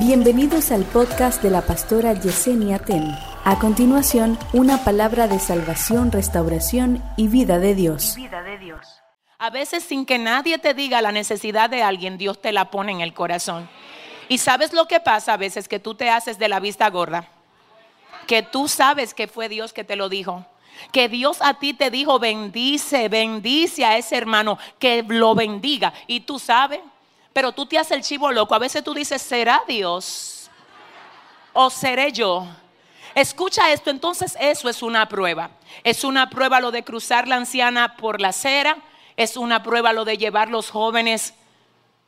Bienvenidos al podcast de la pastora Yesenia Ten. A continuación, una palabra de salvación, restauración y vida de Dios. Vida de Dios. A veces sin que nadie te diga la necesidad de alguien, Dios te la pone en el corazón. Y sabes lo que pasa a veces que tú te haces de la vista gorda. Que tú sabes que fue Dios que te lo dijo. Que Dios a ti te dijo, bendice, bendice a ese hermano, que lo bendiga. Y tú sabes, pero tú te haces el chivo loco. A veces tú dices, ¿será Dios? ¿O seré yo? Escucha esto, entonces eso es una prueba. Es una prueba lo de cruzar la anciana por la acera. Es una prueba lo de llevar los jóvenes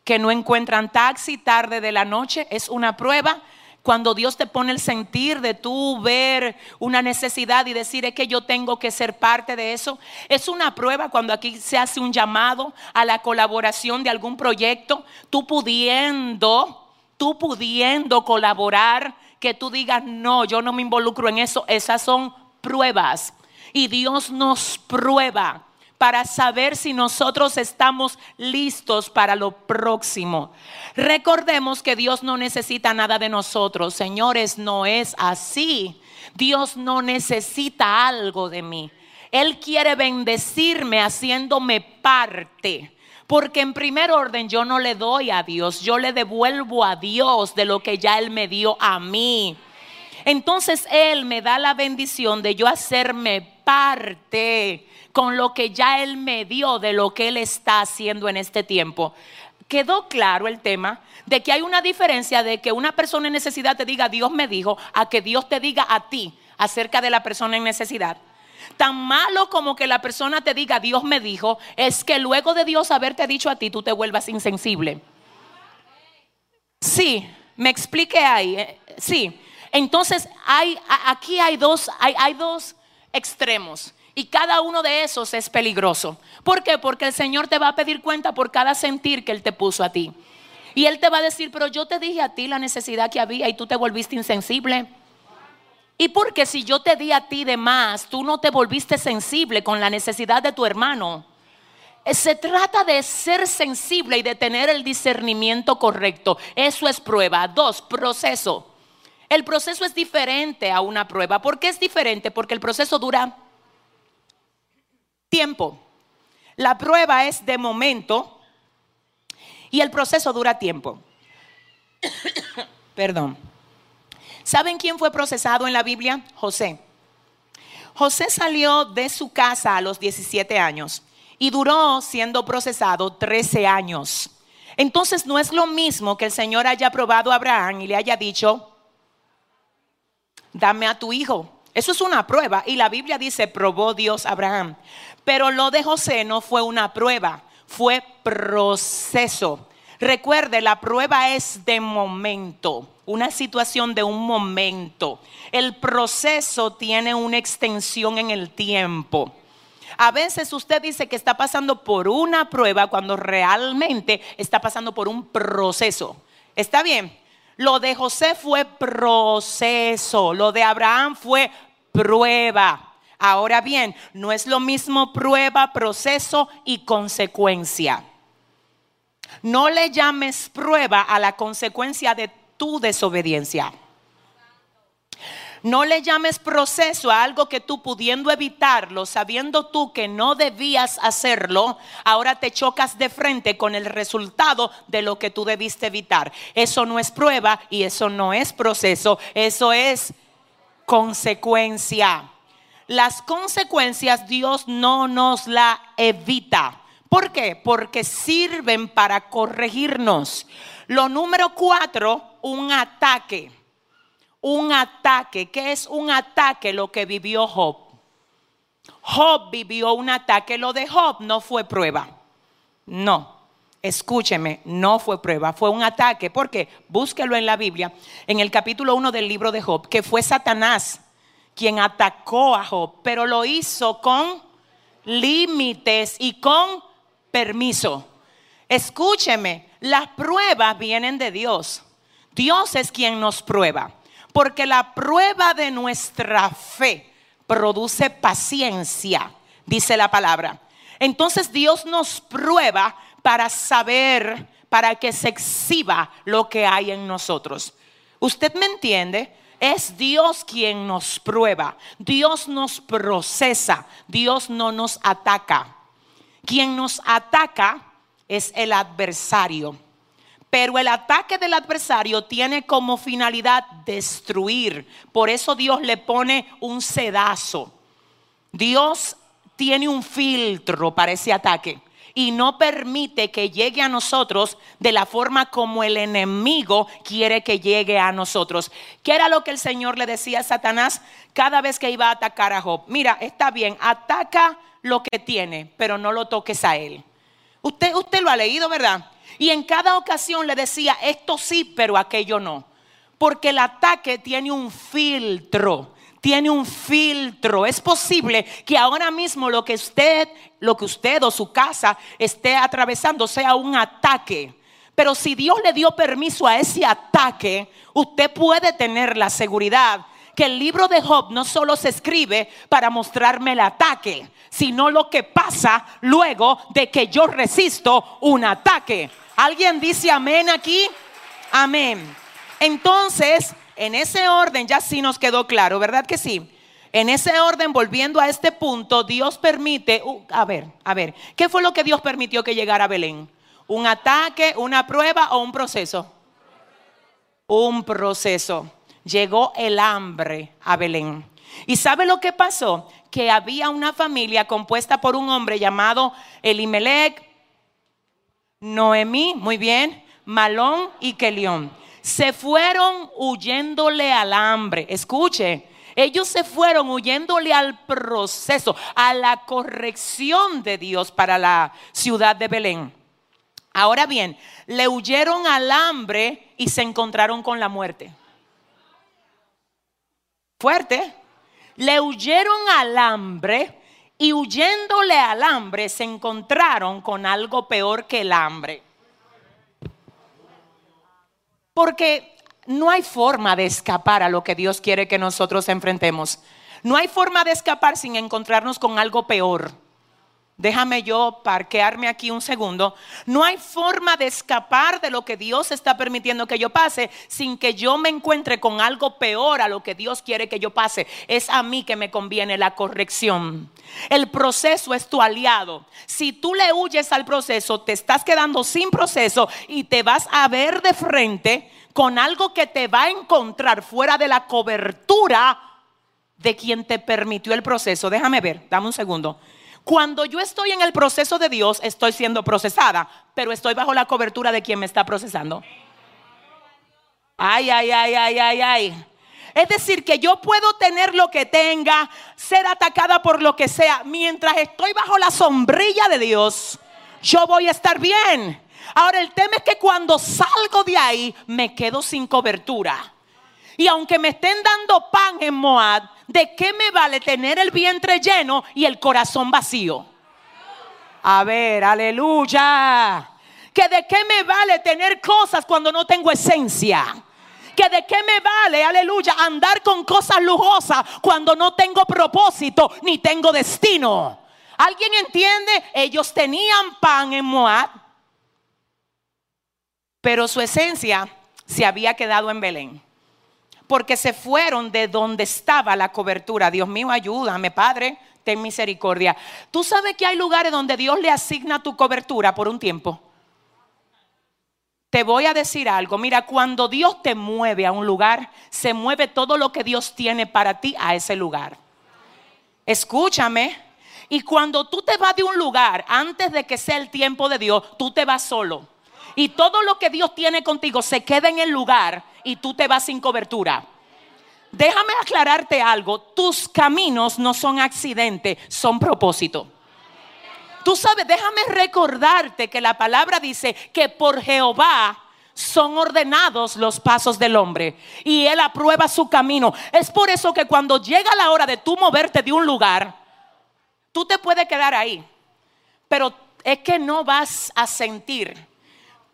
que no encuentran taxi tarde de la noche. Es una prueba cuando Dios te pone el sentir de tú ver una necesidad y decir es que yo tengo que ser parte de eso. Es una prueba cuando aquí se hace un llamado a la colaboración de algún proyecto, tú pudiendo, tú pudiendo colaborar, que tú digas, no, yo no me involucro en eso. Esas son pruebas. Y Dios nos prueba para saber si nosotros estamos listos para lo próximo. Recordemos que Dios no necesita nada de nosotros. Señores, no es así. Dios no necesita algo de mí. Él quiere bendecirme haciéndome parte. Porque en primer orden yo no le doy a Dios, yo le devuelvo a Dios de lo que ya Él me dio a mí. Entonces Él me da la bendición de yo hacerme parte con lo que ya Él me dio de lo que Él está haciendo en este tiempo. Quedó claro el tema de que hay una diferencia de que una persona en necesidad te diga Dios me dijo a que Dios te diga a ti acerca de la persona en necesidad. Tan malo como que la persona te diga Dios me dijo es que luego de Dios haberte dicho a ti tú te vuelvas insensible. Sí, me explique ahí. Eh, sí, entonces hay, aquí hay dos, hay, hay dos extremos. Y cada uno de esos es peligroso. ¿Por qué? Porque el Señor te va a pedir cuenta por cada sentir que Él te puso a ti. Y Él te va a decir, pero yo te dije a ti la necesidad que había y tú te volviste insensible. Y porque si yo te di a ti de más, tú no te volviste sensible con la necesidad de tu hermano. Eh, se trata de ser sensible y de tener el discernimiento correcto. Eso es prueba. Dos, proceso. El proceso es diferente a una prueba. ¿Por qué es diferente? Porque el proceso dura tiempo. La prueba es de momento y el proceso dura tiempo. Perdón. ¿Saben quién fue procesado en la Biblia? José. José salió de su casa a los 17 años y duró siendo procesado 13 años. Entonces no es lo mismo que el Señor haya probado a Abraham y le haya dicho, dame a tu hijo. Eso es una prueba. Y la Biblia dice, probó Dios a Abraham. Pero lo de José no fue una prueba, fue proceso. Recuerde, la prueba es de momento, una situación de un momento. El proceso tiene una extensión en el tiempo. A veces usted dice que está pasando por una prueba cuando realmente está pasando por un proceso. ¿Está bien? Lo de José fue proceso, lo de Abraham fue prueba. Ahora bien, no es lo mismo prueba, proceso y consecuencia. No le llames prueba a la consecuencia de tu desobediencia. No le llames proceso a algo que tú pudiendo evitarlo, sabiendo tú que no debías hacerlo, ahora te chocas de frente con el resultado de lo que tú debiste evitar. Eso no es prueba y eso no es proceso, eso es consecuencia. Las consecuencias Dios no nos la evita. ¿Por qué? Porque sirven para corregirnos. Lo número cuatro, un ataque un ataque. ¿Qué es un ataque? Lo que vivió Job. Job vivió un ataque. Lo de Job no fue prueba. No. Escúcheme, no fue prueba, fue un ataque. Porque búsquelo en la Biblia, en el capítulo 1 del libro de Job, que fue Satanás quien atacó a Job, pero lo hizo con límites y con permiso. Escúcheme, las pruebas vienen de Dios. Dios es quien nos prueba. Porque la prueba de nuestra fe produce paciencia, dice la palabra. Entonces Dios nos prueba para saber, para que se exhiba lo que hay en nosotros. ¿Usted me entiende? Es Dios quien nos prueba, Dios nos procesa, Dios no nos ataca. Quien nos ataca es el adversario. Pero el ataque del adversario tiene como finalidad destruir. Por eso Dios le pone un sedazo. Dios tiene un filtro para ese ataque y no permite que llegue a nosotros de la forma como el enemigo quiere que llegue a nosotros. ¿Qué era lo que el Señor le decía a Satanás cada vez que iba a atacar a Job? Mira, está bien, ataca lo que tiene, pero no lo toques a él. Usted, usted lo ha leído, ¿verdad? Y en cada ocasión le decía, esto sí, pero aquello no. Porque el ataque tiene un filtro, tiene un filtro. Es posible que ahora mismo lo que usted, lo que usted o su casa esté atravesando sea un ataque. Pero si Dios le dio permiso a ese ataque, usted puede tener la seguridad que el libro de Job no solo se escribe para mostrarme el ataque, sino lo que pasa luego de que yo resisto un ataque. ¿Alguien dice amén aquí? Amén. Entonces, en ese orden ya sí nos quedó claro, ¿verdad que sí? En ese orden, volviendo a este punto, Dios permite, uh, a ver, a ver, ¿qué fue lo que Dios permitió que llegara a Belén? ¿Un ataque, una prueba o un proceso? Un proceso. Llegó el hambre a Belén. ¿Y sabe lo que pasó? Que había una familia compuesta por un hombre llamado Elimelech, Noemí, muy bien, Malón y Kelión. Se fueron huyéndole al hambre. Escuche, ellos se fueron huyéndole al proceso, a la corrección de Dios para la ciudad de Belén. Ahora bien, le huyeron al hambre y se encontraron con la muerte. Fuerte. Le huyeron al hambre y huyéndole al hambre se encontraron con algo peor que el hambre. Porque no hay forma de escapar a lo que Dios quiere que nosotros enfrentemos. No hay forma de escapar sin encontrarnos con algo peor. Déjame yo parquearme aquí un segundo. No hay forma de escapar de lo que Dios está permitiendo que yo pase sin que yo me encuentre con algo peor a lo que Dios quiere que yo pase. Es a mí que me conviene la corrección. El proceso es tu aliado. Si tú le huyes al proceso, te estás quedando sin proceso y te vas a ver de frente con algo que te va a encontrar fuera de la cobertura de quien te permitió el proceso. Déjame ver, dame un segundo. Cuando yo estoy en el proceso de Dios, estoy siendo procesada, pero estoy bajo la cobertura de quien me está procesando. Ay, ay, ay, ay, ay, ay. Es decir, que yo puedo tener lo que tenga, ser atacada por lo que sea, mientras estoy bajo la sombrilla de Dios, yo voy a estar bien. Ahora el tema es que cuando salgo de ahí me quedo sin cobertura. Y aunque me estén dando pan en Moab, ¿de qué me vale tener el vientre lleno y el corazón vacío? A ver, aleluya. ¿Que de qué me vale tener cosas cuando no tengo esencia? que de qué me vale, aleluya, andar con cosas lujosas cuando no tengo propósito ni tengo destino. ¿Alguien entiende? Ellos tenían pan en Moab, pero su esencia se había quedado en Belén porque se fueron de donde estaba la cobertura. Dios mío, ayúdame, Padre, ten misericordia. Tú sabes que hay lugares donde Dios le asigna tu cobertura por un tiempo. Te voy a decir algo, mira, cuando Dios te mueve a un lugar, se mueve todo lo que Dios tiene para ti a ese lugar. Escúchame, y cuando tú te vas de un lugar, antes de que sea el tiempo de Dios, tú te vas solo. Y todo lo que Dios tiene contigo se queda en el lugar y tú te vas sin cobertura. Déjame aclararte algo, tus caminos no son accidente, son propósito. Tú sabes, déjame recordarte que la palabra dice que por Jehová son ordenados los pasos del hombre y él aprueba su camino. Es por eso que cuando llega la hora de tú moverte de un lugar, tú te puedes quedar ahí, pero es que no vas a sentir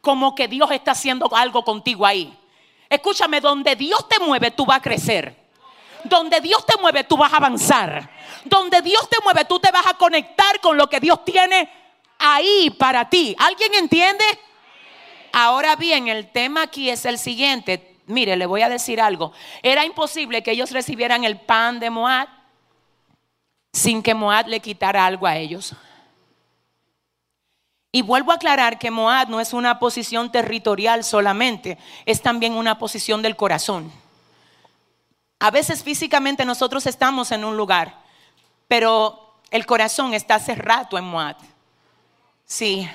como que Dios está haciendo algo contigo ahí. Escúchame, donde Dios te mueve, tú vas a crecer. Donde Dios te mueve, tú vas a avanzar. Donde Dios te mueve, tú te vas a conectar con lo que Dios tiene ahí para ti. ¿Alguien entiende? Ahora bien, el tema aquí es el siguiente. Mire, le voy a decir algo. Era imposible que ellos recibieran el pan de Moab sin que Moab le quitara algo a ellos. Y vuelvo a aclarar que Moab no es una posición territorial solamente, es también una posición del corazón. A veces físicamente nosotros estamos en un lugar, pero el corazón está cerrado en Moab. Sí,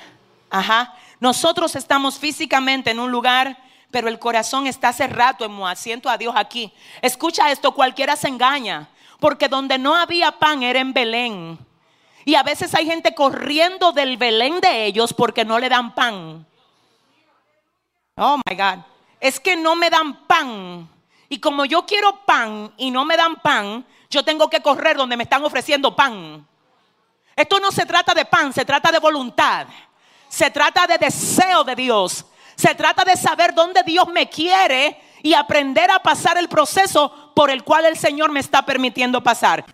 ajá. Nosotros estamos físicamente en un lugar, pero el corazón está cerrado en Moab. Siento a Dios aquí. Escucha esto, cualquiera se engaña, porque donde no había pan era en Belén. Y a veces hay gente corriendo del Belén de ellos porque no le dan pan. Oh my God. Es que no me dan pan. Y como yo quiero pan y no me dan pan, yo tengo que correr donde me están ofreciendo pan. Esto no se trata de pan, se trata de voluntad. Se trata de deseo de Dios. Se trata de saber dónde Dios me quiere y aprender a pasar el proceso por el cual el Señor me está permitiendo pasar.